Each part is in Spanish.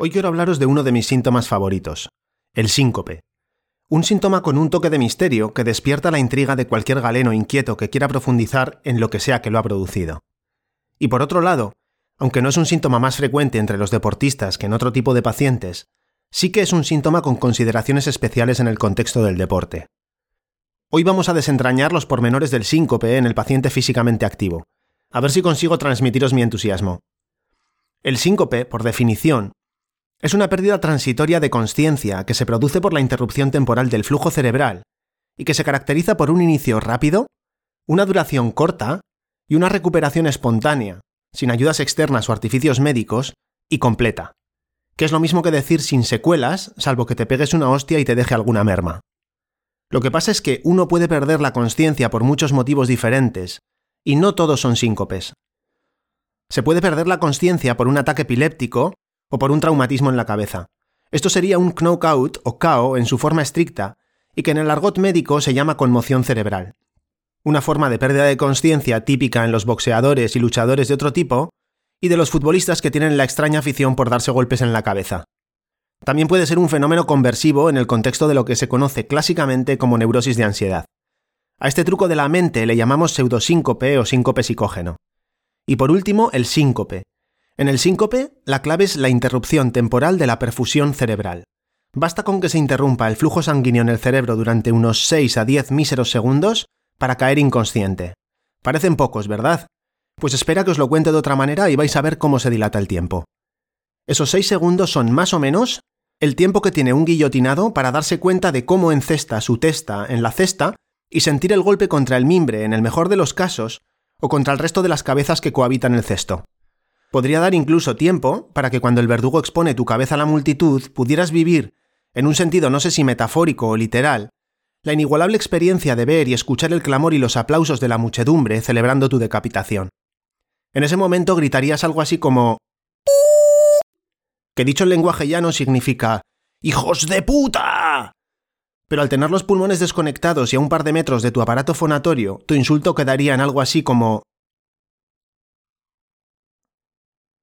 Hoy quiero hablaros de uno de mis síntomas favoritos, el síncope. Un síntoma con un toque de misterio que despierta la intriga de cualquier galeno inquieto que quiera profundizar en lo que sea que lo ha producido. Y por otro lado, aunque no es un síntoma más frecuente entre los deportistas que en otro tipo de pacientes, sí que es un síntoma con consideraciones especiales en el contexto del deporte. Hoy vamos a desentrañar los pormenores del síncope en el paciente físicamente activo, a ver si consigo transmitiros mi entusiasmo. El síncope, por definición, es una pérdida transitoria de conciencia que se produce por la interrupción temporal del flujo cerebral y que se caracteriza por un inicio rápido, una duración corta y una recuperación espontánea, sin ayudas externas o artificios médicos, y completa, que es lo mismo que decir sin secuelas, salvo que te pegues una hostia y te deje alguna merma. Lo que pasa es que uno puede perder la conciencia por muchos motivos diferentes, y no todos son síncopes. Se puede perder la conciencia por un ataque epiléptico o por un traumatismo en la cabeza. Esto sería un knockout o KO en su forma estricta y que en el argot médico se llama conmoción cerebral. Una forma de pérdida de conciencia típica en los boxeadores y luchadores de otro tipo y de los futbolistas que tienen la extraña afición por darse golpes en la cabeza. También puede ser un fenómeno conversivo en el contexto de lo que se conoce clásicamente como neurosis de ansiedad. A este truco de la mente le llamamos pseudosíncope o síncope psicógeno. Y por último, el síncope, en el síncope, la clave es la interrupción temporal de la perfusión cerebral. Basta con que se interrumpa el flujo sanguíneo en el cerebro durante unos 6 a 10 míseros segundos para caer inconsciente. Parecen pocos, ¿verdad? Pues espera que os lo cuente de otra manera y vais a ver cómo se dilata el tiempo. Esos 6 segundos son más o menos el tiempo que tiene un guillotinado para darse cuenta de cómo encesta su testa en la cesta y sentir el golpe contra el mimbre en el mejor de los casos o contra el resto de las cabezas que cohabitan el cesto. Podría dar incluso tiempo para que cuando el verdugo expone tu cabeza a la multitud pudieras vivir, en un sentido no sé si metafórico o literal, la inigualable experiencia de ver y escuchar el clamor y los aplausos de la muchedumbre celebrando tu decapitación. En ese momento gritarías algo así como que dicho en lenguaje llano significa ¡Hijos de puta! Pero al tener los pulmones desconectados y a un par de metros de tu aparato fonatorio, tu insulto quedaría en algo así como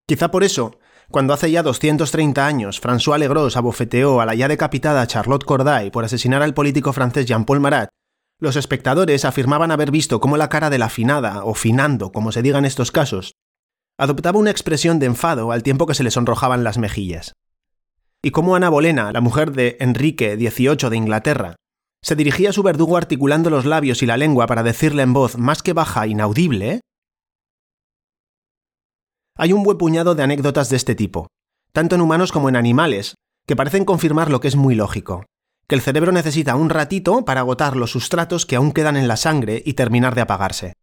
Quizá por eso, cuando hace ya 230 años François Legros abofeteó a la ya decapitada Charlotte Corday por asesinar al político francés Jean-Paul Marat, los espectadores afirmaban haber visto cómo la cara de la finada, o finando, como se diga en estos casos, adoptaba una expresión de enfado al tiempo que se le sonrojaban las mejillas. Y cómo Ana Bolena, la mujer de Enrique XVIII de Inglaterra, se dirigía a su verdugo articulando los labios y la lengua para decirle en voz más que baja, inaudible, hay un buen puñado de anécdotas de este tipo, tanto en humanos como en animales, que parecen confirmar lo que es muy lógico, que el cerebro necesita un ratito para agotar los sustratos que aún quedan en la sangre y terminar de apagarse.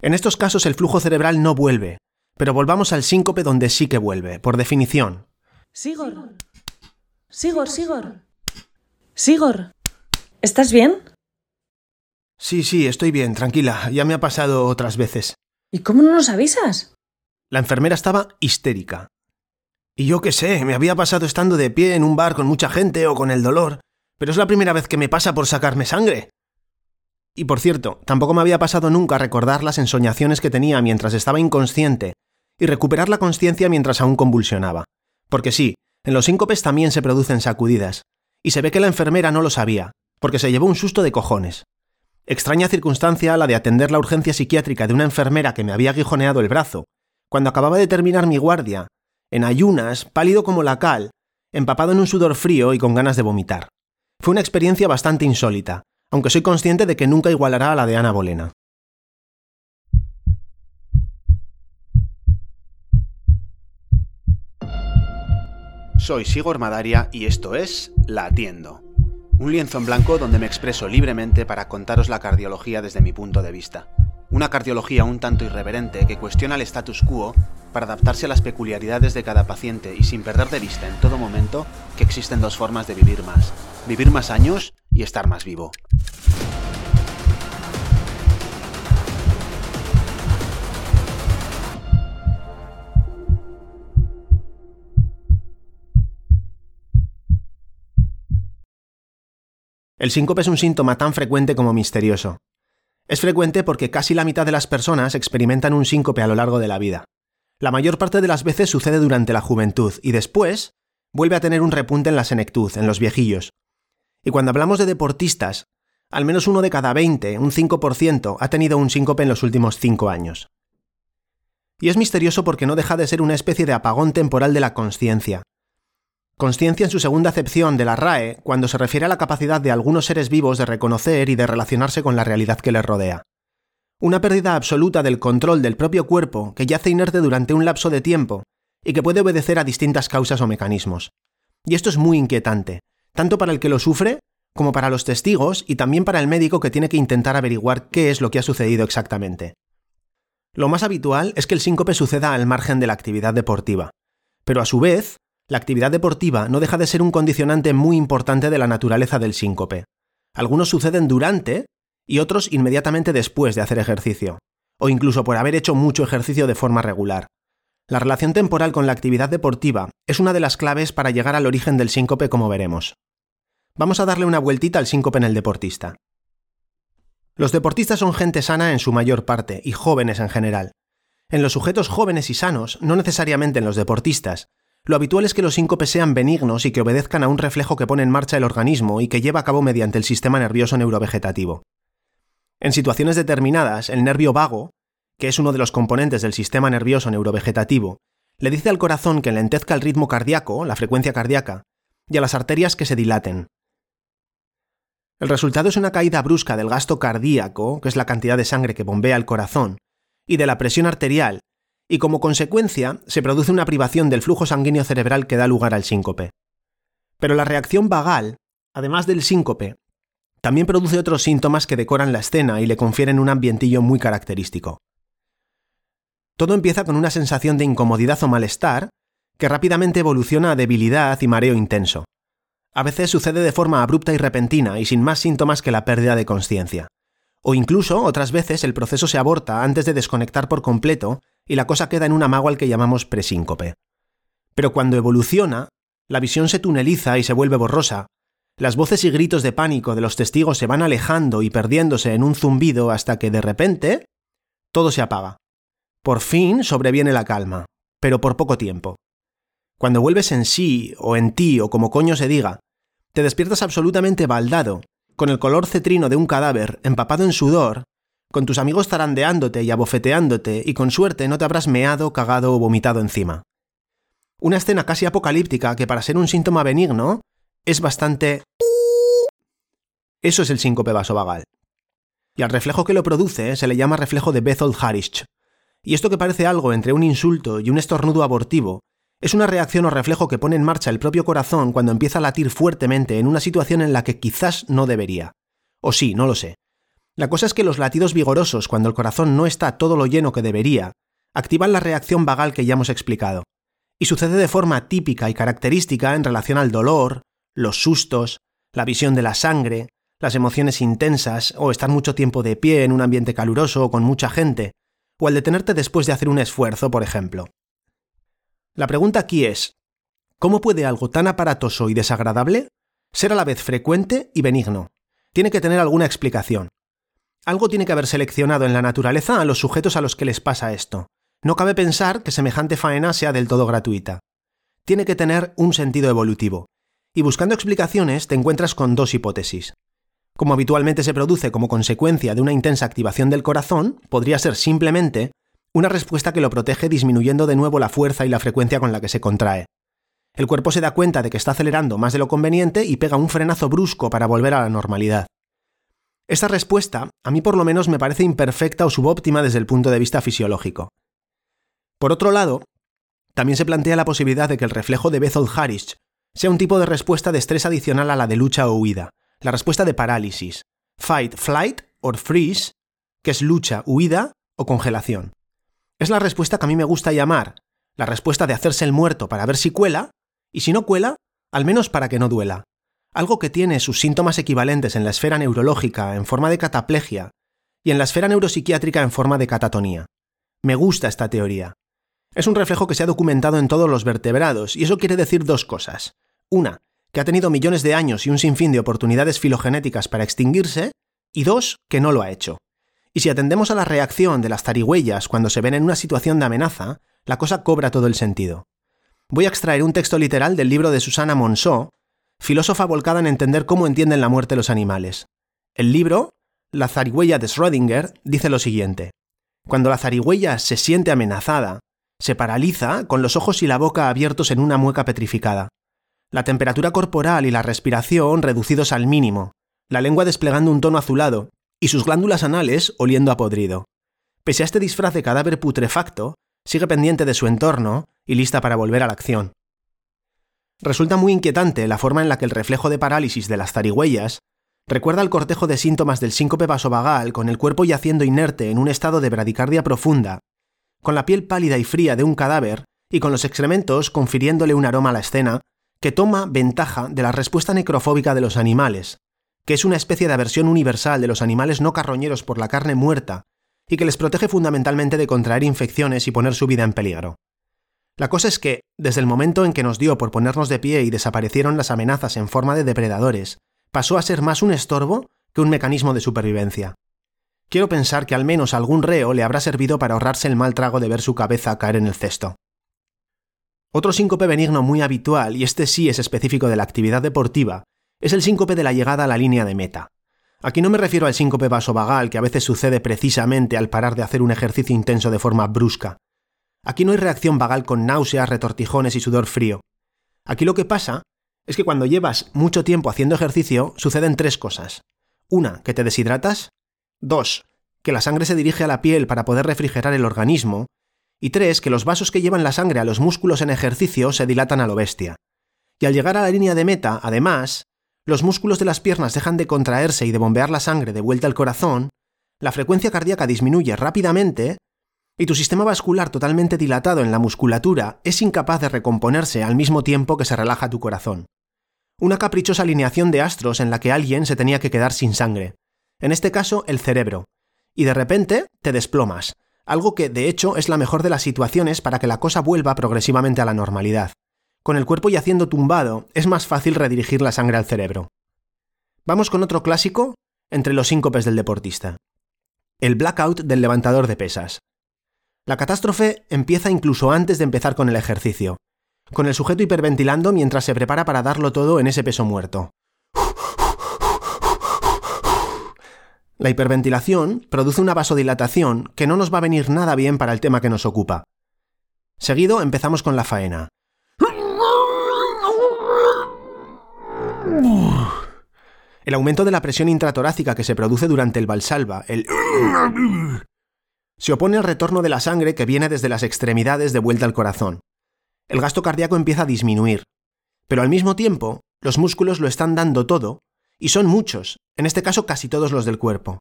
En estos casos el flujo cerebral no vuelve, pero volvamos al síncope donde sí que vuelve, por definición. Sigor. Sigor, Sigor. Sigor. ¿Estás bien? Sí, sí, estoy bien, tranquila, ya me ha pasado otras veces. ¿Y cómo no nos avisas? La enfermera estaba histérica. Y yo qué sé, me había pasado estando de pie en un bar con mucha gente o con el dolor, pero es la primera vez que me pasa por sacarme sangre. Y por cierto, tampoco me había pasado nunca recordar las ensoñaciones que tenía mientras estaba inconsciente y recuperar la conciencia mientras aún convulsionaba. Porque sí, en los síncopes también se producen sacudidas, y se ve que la enfermera no lo sabía, porque se llevó un susto de cojones. Extraña circunstancia la de atender la urgencia psiquiátrica de una enfermera que me había aguijoneado el brazo cuando acababa de terminar mi guardia, en ayunas, pálido como la cal, empapado en un sudor frío y con ganas de vomitar. Fue una experiencia bastante insólita, aunque soy consciente de que nunca igualará a la de Ana Bolena. Soy Sigor Madaria y esto es La Atiendo, un lienzo en blanco donde me expreso libremente para contaros la cardiología desde mi punto de vista. Una cardiología un tanto irreverente que cuestiona el status quo para adaptarse a las peculiaridades de cada paciente y sin perder de vista en todo momento que existen dos formas de vivir más. Vivir más años y estar más vivo. El síncope es un síntoma tan frecuente como misterioso. Es frecuente porque casi la mitad de las personas experimentan un síncope a lo largo de la vida. La mayor parte de las veces sucede durante la juventud y después vuelve a tener un repunte en la senectud, en los viejillos. Y cuando hablamos de deportistas, al menos uno de cada 20, un 5%, ha tenido un síncope en los últimos 5 años. Y es misterioso porque no deja de ser una especie de apagón temporal de la conciencia. Conciencia en su segunda acepción de la RAE, cuando se refiere a la capacidad de algunos seres vivos de reconocer y de relacionarse con la realidad que les rodea. Una pérdida absoluta del control del propio cuerpo que yace inerte durante un lapso de tiempo y que puede obedecer a distintas causas o mecanismos. Y esto es muy inquietante, tanto para el que lo sufre como para los testigos y también para el médico que tiene que intentar averiguar qué es lo que ha sucedido exactamente. Lo más habitual es que el síncope suceda al margen de la actividad deportiva, pero a su vez, la actividad deportiva no deja de ser un condicionante muy importante de la naturaleza del síncope. Algunos suceden durante y otros inmediatamente después de hacer ejercicio, o incluso por haber hecho mucho ejercicio de forma regular. La relación temporal con la actividad deportiva es una de las claves para llegar al origen del síncope como veremos. Vamos a darle una vueltita al síncope en el deportista. Los deportistas son gente sana en su mayor parte y jóvenes en general. En los sujetos jóvenes y sanos, no necesariamente en los deportistas, lo habitual es que los síncopes sean benignos y que obedezcan a un reflejo que pone en marcha el organismo y que lleva a cabo mediante el sistema nervioso neurovegetativo. En situaciones determinadas, el nervio vago, que es uno de los componentes del sistema nervioso neurovegetativo, le dice al corazón que enlentezca el ritmo cardíaco, la frecuencia cardíaca, y a las arterias que se dilaten, el resultado es una caída brusca del gasto cardíaco, que es la cantidad de sangre que bombea el corazón, y de la presión arterial, y como consecuencia se produce una privación del flujo sanguíneo cerebral que da lugar al síncope. Pero la reacción vagal, además del síncope, también produce otros síntomas que decoran la escena y le confieren un ambientillo muy característico. Todo empieza con una sensación de incomodidad o malestar, que rápidamente evoluciona a debilidad y mareo intenso. A veces sucede de forma abrupta y repentina y sin más síntomas que la pérdida de conciencia. O incluso, otras veces, el proceso se aborta antes de desconectar por completo y la cosa queda en un amago al que llamamos presíncope. Pero cuando evoluciona, la visión se tuneliza y se vuelve borrosa. Las voces y gritos de pánico de los testigos se van alejando y perdiéndose en un zumbido hasta que de repente todo se apaga. Por fin sobreviene la calma, pero por poco tiempo. Cuando vuelves en sí, o en ti, o como coño se diga, te despiertas absolutamente baldado, con el color cetrino de un cadáver, empapado en sudor, con tus amigos zarandeándote y abofeteándote, y con suerte no te habrás meado, cagado o vomitado encima. Una escena casi apocalíptica que para ser un síntoma benigno es bastante... Eso es el síncope vasovagal. Y al reflejo que lo produce se le llama reflejo de Bethel-Harris. Y esto que parece algo entre un insulto y un estornudo abortivo es una reacción o reflejo que pone en marcha el propio corazón cuando empieza a latir fuertemente en una situación en la que quizás no debería. O sí, no lo sé. La cosa es que los latidos vigorosos, cuando el corazón no está todo lo lleno que debería, activan la reacción vagal que ya hemos explicado. Y sucede de forma típica y característica en relación al dolor, los sustos, la visión de la sangre, las emociones intensas o estar mucho tiempo de pie en un ambiente caluroso o con mucha gente, o al detenerte después de hacer un esfuerzo, por ejemplo. La pregunta aquí es, ¿cómo puede algo tan aparatoso y desagradable ser a la vez frecuente y benigno? Tiene que tener alguna explicación. Algo tiene que haber seleccionado en la naturaleza a los sujetos a los que les pasa esto. No cabe pensar que semejante faena sea del todo gratuita. Tiene que tener un sentido evolutivo. Y buscando explicaciones te encuentras con dos hipótesis. Como habitualmente se produce como consecuencia de una intensa activación del corazón, podría ser simplemente una respuesta que lo protege disminuyendo de nuevo la fuerza y la frecuencia con la que se contrae. El cuerpo se da cuenta de que está acelerando más de lo conveniente y pega un frenazo brusco para volver a la normalidad. Esta respuesta, a mí por lo menos, me parece imperfecta o subóptima desde el punto de vista fisiológico. Por otro lado, también se plantea la posibilidad de que el reflejo de Bethel-Harris sea un tipo de respuesta de estrés adicional a la de lucha o huida, la respuesta de parálisis, fight, flight or freeze, que es lucha, huida o congelación. Es la respuesta que a mí me gusta llamar la respuesta de hacerse el muerto para ver si cuela, y si no cuela, al menos para que no duela. Algo que tiene sus síntomas equivalentes en la esfera neurológica en forma de cataplegia y en la esfera neuropsiquiátrica en forma de catatonía. Me gusta esta teoría. Es un reflejo que se ha documentado en todos los vertebrados, y eso quiere decir dos cosas. Una, que ha tenido millones de años y un sinfín de oportunidades filogenéticas para extinguirse, y dos, que no lo ha hecho. Y si atendemos a la reacción de las zarigüeyas cuando se ven en una situación de amenaza, la cosa cobra todo el sentido. Voy a extraer un texto literal del libro de Susana Monceau, filósofa volcada en entender cómo entienden la muerte los animales. El libro, La zarigüeya de Schrödinger, dice lo siguiente. Cuando la zarigüeya se siente amenazada, se paraliza con los ojos y la boca abiertos en una mueca petrificada. La temperatura corporal y la respiración reducidos al mínimo, la lengua desplegando un tono azulado y sus glándulas anales oliendo a podrido. Pese a este disfraz de cadáver putrefacto, sigue pendiente de su entorno y lista para volver a la acción. Resulta muy inquietante la forma en la que el reflejo de parálisis de las zarigüeyas recuerda el cortejo de síntomas del síncope vasovagal con el cuerpo yaciendo inerte en un estado de bradicardia profunda, con la piel pálida y fría de un cadáver y con los excrementos confiriéndole un aroma a la escena que toma ventaja de la respuesta necrofóbica de los animales, que es una especie de aversión universal de los animales no carroñeros por la carne muerta y que les protege fundamentalmente de contraer infecciones y poner su vida en peligro. La cosa es que, desde el momento en que nos dio por ponernos de pie y desaparecieron las amenazas en forma de depredadores, pasó a ser más un estorbo que un mecanismo de supervivencia. Quiero pensar que al menos algún reo le habrá servido para ahorrarse el mal trago de ver su cabeza caer en el cesto. Otro síncope benigno muy habitual, y este sí es específico de la actividad deportiva, es el síncope de la llegada a la línea de meta. Aquí no me refiero al síncope vasovagal que a veces sucede precisamente al parar de hacer un ejercicio intenso de forma brusca, Aquí no hay reacción vagal con náuseas, retortijones y sudor frío. Aquí lo que pasa es que cuando llevas mucho tiempo haciendo ejercicio suceden tres cosas. Una, que te deshidratas. Dos, que la sangre se dirige a la piel para poder refrigerar el organismo. Y tres, que los vasos que llevan la sangre a los músculos en ejercicio se dilatan a lo bestia. Y al llegar a la línea de meta, además, los músculos de las piernas dejan de contraerse y de bombear la sangre de vuelta al corazón, la frecuencia cardíaca disminuye rápidamente y tu sistema vascular totalmente dilatado en la musculatura es incapaz de recomponerse al mismo tiempo que se relaja tu corazón. Una caprichosa alineación de astros en la que alguien se tenía que quedar sin sangre, en este caso el cerebro, y de repente te desplomas, algo que de hecho es la mejor de las situaciones para que la cosa vuelva progresivamente a la normalidad. Con el cuerpo yaciendo tumbado, es más fácil redirigir la sangre al cerebro. Vamos con otro clásico entre los síncopes del deportista. El blackout del levantador de pesas. La catástrofe empieza incluso antes de empezar con el ejercicio, con el sujeto hiperventilando mientras se prepara para darlo todo en ese peso muerto. La hiperventilación produce una vasodilatación que no nos va a venir nada bien para el tema que nos ocupa. Seguido empezamos con la faena. El aumento de la presión intratorácica que se produce durante el valsalva, el se opone al retorno de la sangre que viene desde las extremidades de vuelta al corazón. El gasto cardíaco empieza a disminuir, pero al mismo tiempo los músculos lo están dando todo, y son muchos, en este caso casi todos los del cuerpo.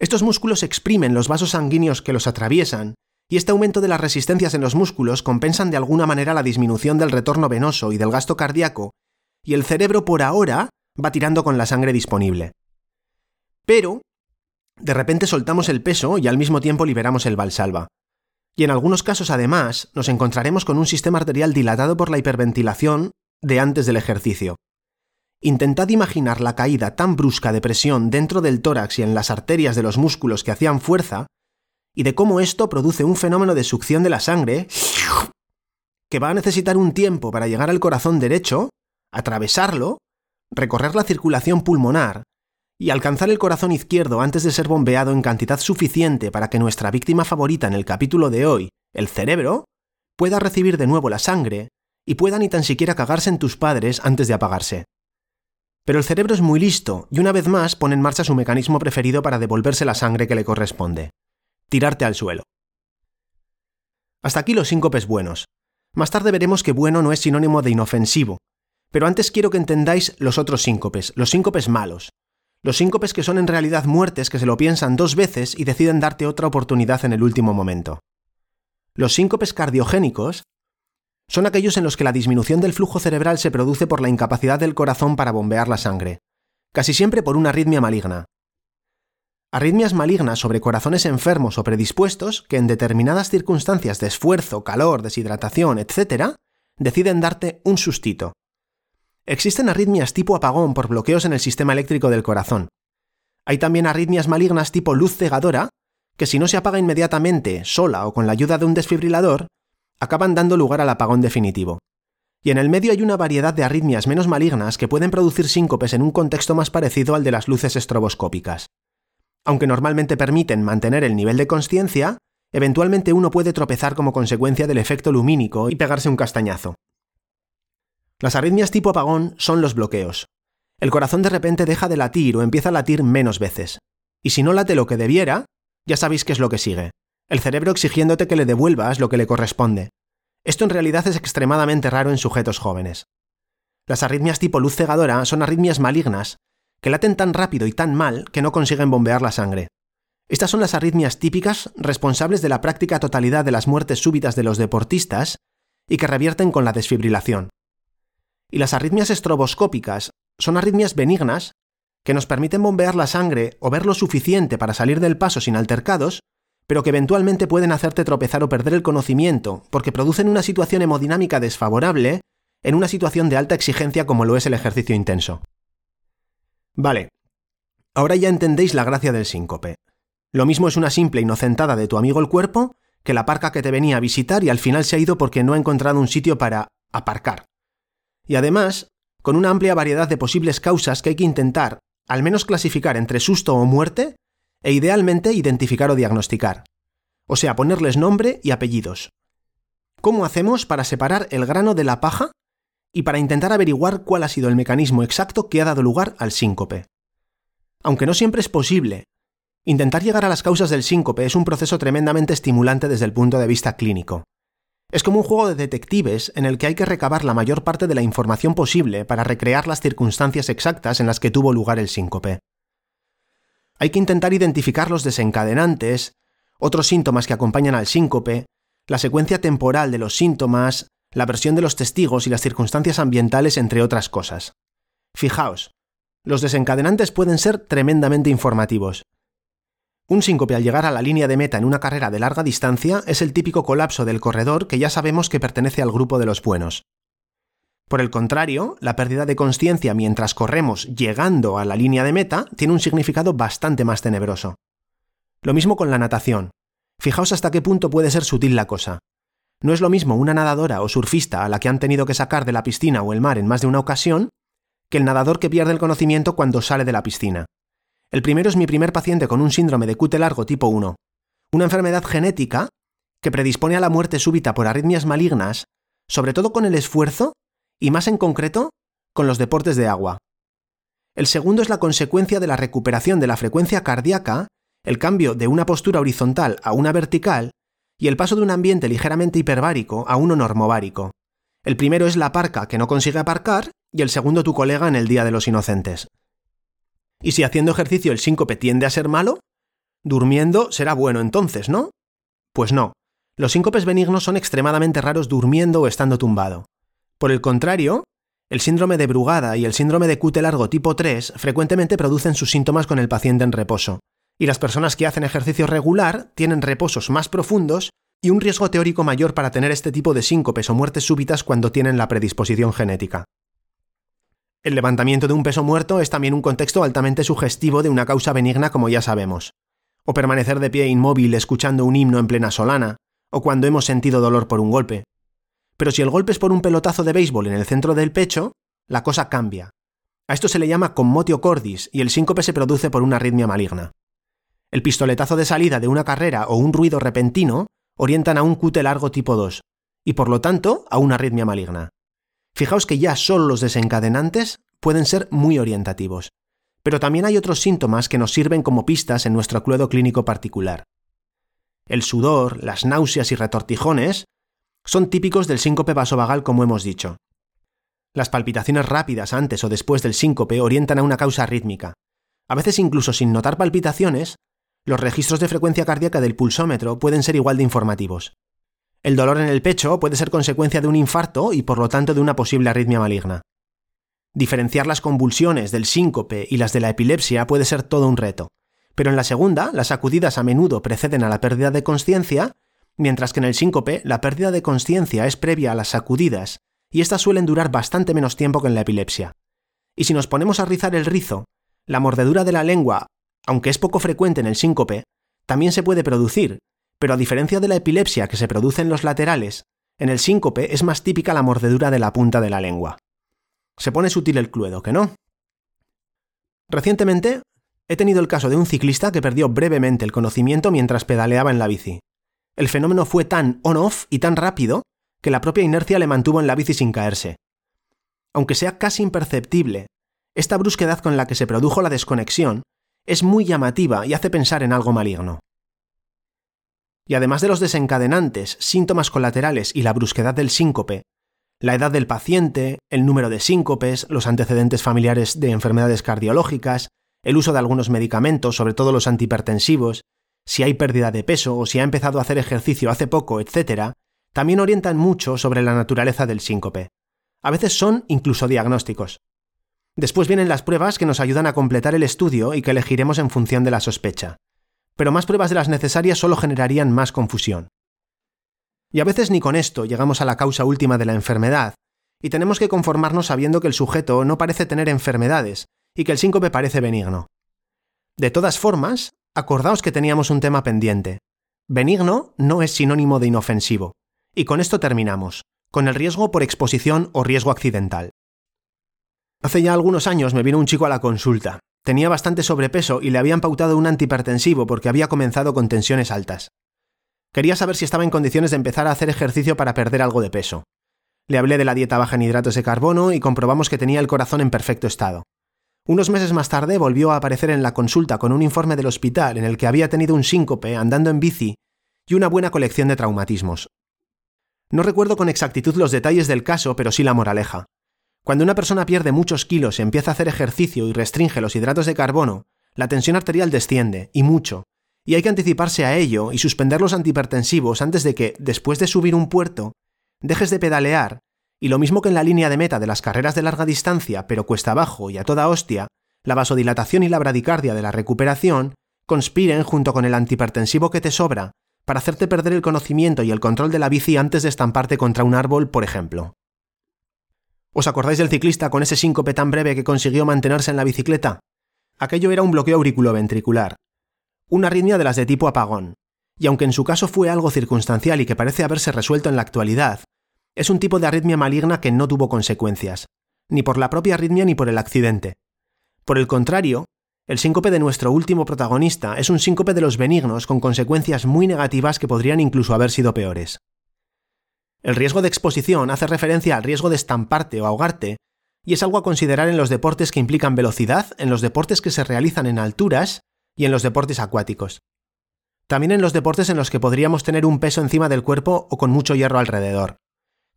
Estos músculos exprimen los vasos sanguíneos que los atraviesan, y este aumento de las resistencias en los músculos compensan de alguna manera la disminución del retorno venoso y del gasto cardíaco, y el cerebro por ahora va tirando con la sangre disponible. Pero de repente soltamos el peso y al mismo tiempo liberamos el valsalva. Y en algunos casos además nos encontraremos con un sistema arterial dilatado por la hiperventilación de antes del ejercicio. Intentad imaginar la caída tan brusca de presión dentro del tórax y en las arterias de los músculos que hacían fuerza, y de cómo esto produce un fenómeno de succión de la sangre que va a necesitar un tiempo para llegar al corazón derecho, atravesarlo, recorrer la circulación pulmonar y alcanzar el corazón izquierdo antes de ser bombeado en cantidad suficiente para que nuestra víctima favorita en el capítulo de hoy, el cerebro, pueda recibir de nuevo la sangre y pueda ni tan siquiera cagarse en tus padres antes de apagarse. Pero el cerebro es muy listo y una vez más pone en marcha su mecanismo preferido para devolverse la sangre que le corresponde. Tirarte al suelo. Hasta aquí los síncopes buenos. Más tarde veremos que bueno no es sinónimo de inofensivo, pero antes quiero que entendáis los otros síncopes, los síncopes malos, los síncopes que son en realidad muertes que se lo piensan dos veces y deciden darte otra oportunidad en el último momento. Los síncopes cardiogénicos son aquellos en los que la disminución del flujo cerebral se produce por la incapacidad del corazón para bombear la sangre, casi siempre por una arritmia maligna. Arritmias malignas sobre corazones enfermos o predispuestos que en determinadas circunstancias de esfuerzo, calor, deshidratación, etc., deciden darte un sustito, Existen arritmias tipo apagón por bloqueos en el sistema eléctrico del corazón. Hay también arritmias malignas tipo luz cegadora, que si no se apaga inmediatamente, sola o con la ayuda de un desfibrilador, acaban dando lugar al apagón definitivo. Y en el medio hay una variedad de arritmias menos malignas que pueden producir síncopes en un contexto más parecido al de las luces estroboscópicas. Aunque normalmente permiten mantener el nivel de conciencia, eventualmente uno puede tropezar como consecuencia del efecto lumínico y pegarse un castañazo. Las arritmias tipo apagón son los bloqueos. El corazón de repente deja de latir o empieza a latir menos veces. Y si no late lo que debiera, ya sabéis qué es lo que sigue. El cerebro exigiéndote que le devuelvas lo que le corresponde. Esto en realidad es extremadamente raro en sujetos jóvenes. Las arritmias tipo luz cegadora son arritmias malignas, que laten tan rápido y tan mal que no consiguen bombear la sangre. Estas son las arritmias típicas responsables de la práctica totalidad de las muertes súbitas de los deportistas y que revierten con la desfibrilación. Y las arritmias estroboscópicas son arritmias benignas que nos permiten bombear la sangre o ver lo suficiente para salir del paso sin altercados, pero que eventualmente pueden hacerte tropezar o perder el conocimiento porque producen una situación hemodinámica desfavorable en una situación de alta exigencia como lo es el ejercicio intenso. Vale, ahora ya entendéis la gracia del síncope. Lo mismo es una simple inocentada de tu amigo el cuerpo que la parca que te venía a visitar y al final se ha ido porque no ha encontrado un sitio para aparcar. Y además, con una amplia variedad de posibles causas que hay que intentar, al menos clasificar entre susto o muerte, e idealmente identificar o diagnosticar. O sea, ponerles nombre y apellidos. ¿Cómo hacemos para separar el grano de la paja y para intentar averiguar cuál ha sido el mecanismo exacto que ha dado lugar al síncope? Aunque no siempre es posible, intentar llegar a las causas del síncope es un proceso tremendamente estimulante desde el punto de vista clínico. Es como un juego de detectives en el que hay que recabar la mayor parte de la información posible para recrear las circunstancias exactas en las que tuvo lugar el síncope. Hay que intentar identificar los desencadenantes, otros síntomas que acompañan al síncope, la secuencia temporal de los síntomas, la versión de los testigos y las circunstancias ambientales, entre otras cosas. Fijaos, los desencadenantes pueden ser tremendamente informativos. Un síncope al llegar a la línea de meta en una carrera de larga distancia es el típico colapso del corredor que ya sabemos que pertenece al grupo de los buenos. Por el contrario, la pérdida de conciencia mientras corremos llegando a la línea de meta tiene un significado bastante más tenebroso. Lo mismo con la natación. Fijaos hasta qué punto puede ser sutil la cosa. No es lo mismo una nadadora o surfista a la que han tenido que sacar de la piscina o el mar en más de una ocasión que el nadador que pierde el conocimiento cuando sale de la piscina. El primero es mi primer paciente con un síndrome de cute largo tipo 1, una enfermedad genética que predispone a la muerte súbita por arritmias malignas, sobre todo con el esfuerzo y más en concreto con los deportes de agua. El segundo es la consecuencia de la recuperación de la frecuencia cardíaca, el cambio de una postura horizontal a una vertical y el paso de un ambiente ligeramente hiperbárico a uno normovárico. El primero es la parca que no consigue aparcar y el segundo tu colega en el Día de los Inocentes. ¿Y si haciendo ejercicio el síncope tiende a ser malo? Durmiendo será bueno entonces, ¿no? Pues no. Los síncopes benignos son extremadamente raros durmiendo o estando tumbado. Por el contrario, el síndrome de Brugada y el síndrome de cute largo tipo 3 frecuentemente producen sus síntomas con el paciente en reposo, y las personas que hacen ejercicio regular tienen reposos más profundos y un riesgo teórico mayor para tener este tipo de síncopes o muertes súbitas cuando tienen la predisposición genética. El levantamiento de un peso muerto es también un contexto altamente sugestivo de una causa benigna como ya sabemos. O permanecer de pie inmóvil escuchando un himno en plena solana, o cuando hemos sentido dolor por un golpe. Pero si el golpe es por un pelotazo de béisbol en el centro del pecho, la cosa cambia. A esto se le llama commotio cordis y el síncope se produce por una arritmia maligna. El pistoletazo de salida de una carrera o un ruido repentino orientan a un cute largo tipo 2 y por lo tanto a una arritmia maligna. Fijaos que ya solo los desencadenantes pueden ser muy orientativos, pero también hay otros síntomas que nos sirven como pistas en nuestro cluedo clínico particular. El sudor, las náuseas y retortijones son típicos del síncope vasovagal como hemos dicho. Las palpitaciones rápidas antes o después del síncope orientan a una causa rítmica. A veces incluso sin notar palpitaciones, los registros de frecuencia cardíaca del pulsómetro pueden ser igual de informativos. El dolor en el pecho puede ser consecuencia de un infarto y por lo tanto de una posible arritmia maligna. Diferenciar las convulsiones del síncope y las de la epilepsia puede ser todo un reto, pero en la segunda, las sacudidas a menudo preceden a la pérdida de conciencia mientras que en el síncope la pérdida de conciencia es previa a las sacudidas, y éstas suelen durar bastante menos tiempo que en la epilepsia. Y si nos ponemos a rizar el rizo, la mordedura de la lengua, aunque es poco frecuente en el síncope, también se puede producir, pero a diferencia de la epilepsia que se produce en los laterales, En el síncope es más típica la mordedura de la punta de la lengua. Se pone sutil el cluedo, ¿que no? Recientemente he tenido el caso de un ciclista que perdió brevemente el conocimiento mientras pedaleaba en la bici. El fenómeno fue tan on-off y tan rápido que la propia inercia le mantuvo en la bici sin caerse. Aunque sea casi imperceptible, esta brusquedad con la que se produjo la desconexión es muy llamativa y hace pensar en algo maligno. Y además de los desencadenantes, síntomas colaterales y la brusquedad del síncope, la edad del paciente, el número de síncopes, los antecedentes familiares de enfermedades cardiológicas, el uso de algunos medicamentos, sobre todo los antihipertensivos, si hay pérdida de peso o si ha empezado a hacer ejercicio hace poco, etc., también orientan mucho sobre la naturaleza del síncope. A veces son incluso diagnósticos. Después vienen las pruebas que nos ayudan a completar el estudio y que elegiremos en función de la sospecha. Pero más pruebas de las necesarias solo generarían más confusión. Y a veces ni con esto llegamos a la causa última de la enfermedad, y tenemos que conformarnos sabiendo que el sujeto no parece tener enfermedades y que el síncope parece benigno. De todas formas, acordaos que teníamos un tema pendiente. Benigno no es sinónimo de inofensivo. Y con esto terminamos, con el riesgo por exposición o riesgo accidental. Hace ya algunos años me vino un chico a la consulta. Tenía bastante sobrepeso y le habían pautado un antihipertensivo porque había comenzado con tensiones altas. Quería saber si estaba en condiciones de empezar a hacer ejercicio para perder algo de peso. Le hablé de la dieta baja en hidratos de carbono y comprobamos que tenía el corazón en perfecto estado. Unos meses más tarde volvió a aparecer en la consulta con un informe del hospital en el que había tenido un síncope andando en bici y una buena colección de traumatismos. No recuerdo con exactitud los detalles del caso, pero sí la moraleja. Cuando una persona pierde muchos kilos, empieza a hacer ejercicio y restringe los hidratos de carbono, la tensión arterial desciende, y mucho, y hay que anticiparse a ello y suspender los antihipertensivos antes de que, después de subir un puerto, dejes de pedalear, y lo mismo que en la línea de meta de las carreras de larga distancia, pero cuesta abajo y a toda hostia, la vasodilatación y la bradicardia de la recuperación conspiren junto con el antihipertensivo que te sobra para hacerte perder el conocimiento y el control de la bici antes de estamparte contra un árbol, por ejemplo. ¿Os acordáis del ciclista con ese síncope tan breve que consiguió mantenerse en la bicicleta? Aquello era un bloqueo auriculoventricular, una arritmia de las de tipo apagón, y aunque en su caso fue algo circunstancial y que parece haberse resuelto en la actualidad, es un tipo de arritmia maligna que no tuvo consecuencias, ni por la propia arritmia ni por el accidente. Por el contrario, el síncope de nuestro último protagonista es un síncope de los benignos con consecuencias muy negativas que podrían incluso haber sido peores. El riesgo de exposición hace referencia al riesgo de estamparte o ahogarte, y es algo a considerar en los deportes que implican velocidad, en los deportes que se realizan en alturas y en los deportes acuáticos. También en los deportes en los que podríamos tener un peso encima del cuerpo o con mucho hierro alrededor.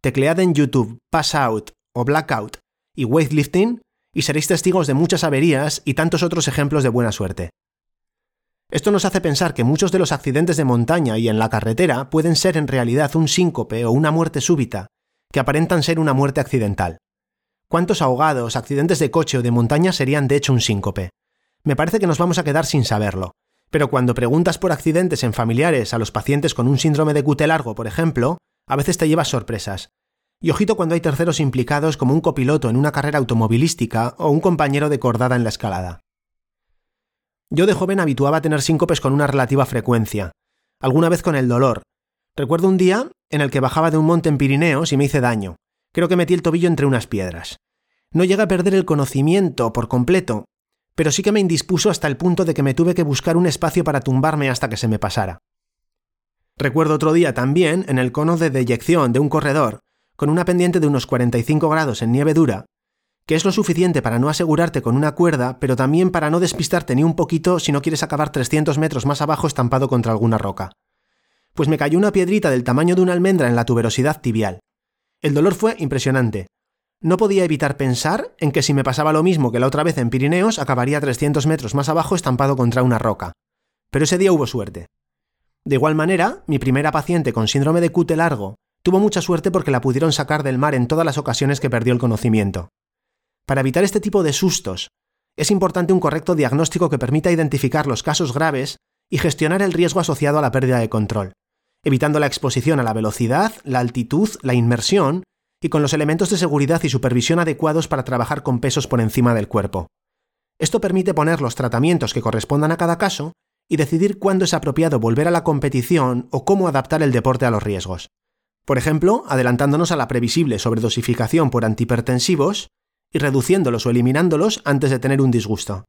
Teclead en YouTube Pass Out o Blackout y Weightlifting y seréis testigos de muchas averías y tantos otros ejemplos de buena suerte. Esto nos hace pensar que muchos de los accidentes de montaña y en la carretera pueden ser en realidad un síncope o una muerte súbita, que aparentan ser una muerte accidental. ¿Cuántos ahogados, accidentes de coche o de montaña serían de hecho un síncope? me parece que nos vamos a quedar sin saberlo. Pero cuando preguntas por accidentes en familiares a los pacientes con un síndrome de QT largo, por ejemplo, a veces te llevas sorpresas. Y ojito cuando hay terceros implicados como un copiloto en una carrera automovilística o un compañero de cordada en la escalada. Yo de joven habituaba a tener síncopes con una relativa frecuencia, alguna vez con el dolor. Recuerdo un día en el que bajaba de un monte en Pirineos y me hice daño. Creo que metí el tobillo entre unas piedras. No llegué a perder el conocimiento por completo, pero sí que me indispuso hasta el punto de que me tuve que buscar un espacio para tumbarme hasta que se me pasara. Recuerdo otro día también en el cono de deyección de un corredor, con una pendiente de unos 45 grados en nieve dura, que es lo suficiente para no asegurarte con una cuerda, pero también para no despistarte ni un poquito si no quieres acabar 300 metros más abajo estampado contra alguna roca. Pues me cayó una piedrita del tamaño de una almendra en la tuberosidad tibial. El dolor fue impresionante, no podía evitar pensar en que si me pasaba lo mismo que la otra vez en Pirineos, acabaría 300 metros más abajo estampado contra una roca. Pero ese día hubo suerte. De igual manera, mi primera paciente con síndrome de cute largo tuvo mucha suerte porque la pudieron sacar del mar en todas las ocasiones que perdió el conocimiento. Para evitar este tipo de sustos, es importante un correcto diagnóstico que permita identificar los casos graves y gestionar el riesgo asociado a la pérdida de control, evitando la exposición a la velocidad, la altitud, la inmersión y con los elementos de seguridad y supervisión adecuados para trabajar con pesos por encima del cuerpo. Esto permite poner los tratamientos que correspondan a cada caso y decidir cuándo es apropiado volver a la competición o cómo adaptar el deporte a los riesgos. Por ejemplo, adelantándonos a la previsible sobredosificación por antihipertensivos y reduciéndolos o eliminándolos antes de tener un disgusto.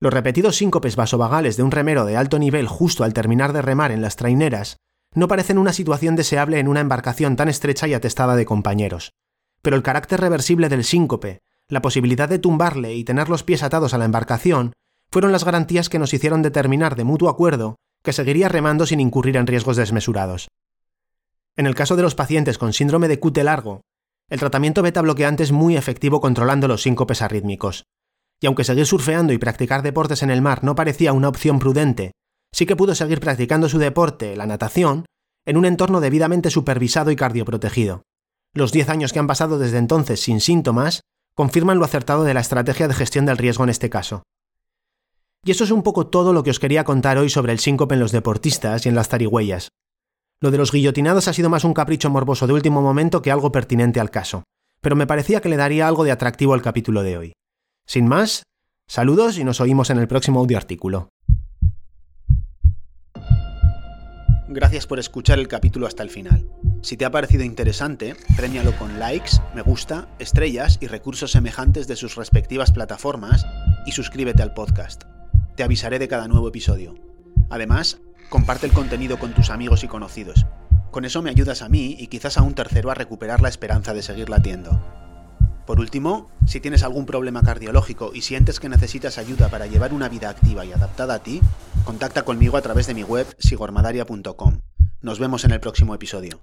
Los repetidos síncopes vasovagales de un remero de alto nivel justo al terminar de remar en las traineras no parecen una situación deseable en una embarcación tan estrecha y atestada de compañeros. Pero el carácter reversible del síncope, la posibilidad de tumbarle y tener los pies atados a la embarcación, fueron las garantías que nos hicieron determinar de mutuo acuerdo que seguiría remando sin incurrir en riesgos desmesurados. En el caso de los pacientes con síndrome de cute largo, el tratamiento beta bloqueante es muy efectivo controlando los síncopes arrítmicos, y aunque seguir surfeando y practicar deportes en el mar no parecía una opción prudente, sí que pudo seguir practicando su deporte, la natación, en un entorno debidamente supervisado y cardioprotegido. Los 10 años que han pasado desde entonces sin síntomas confirman lo acertado de la estrategia de gestión del riesgo en este caso. Y eso es un poco todo lo que os quería contar hoy sobre el síncope en los deportistas y en las tarigüeyas. Lo de los guillotinados ha sido más un capricho morboso de último momento que algo pertinente al caso, pero me parecía que le daría algo de atractivo al capítulo de hoy. Sin más, saludos y nos oímos en el próximo audio artículo. Gracias por escuchar el capítulo hasta el final. Si te ha parecido interesante, premialo con likes, me gusta, estrellas y recursos semejantes de sus respectivas plataformas y suscríbete al podcast. Te avisaré de cada nuevo episodio. Además, comparte el contenido con tus amigos y conocidos. Con eso me ayudas a mí y quizás a un tercero a recuperar la esperanza de seguir latiendo. Por último, si tienes algún problema cardiológico y sientes que necesitas ayuda para llevar una vida activa y adaptada a ti, contacta conmigo a través de mi web sigormadaria.com. Nos vemos en el próximo episodio.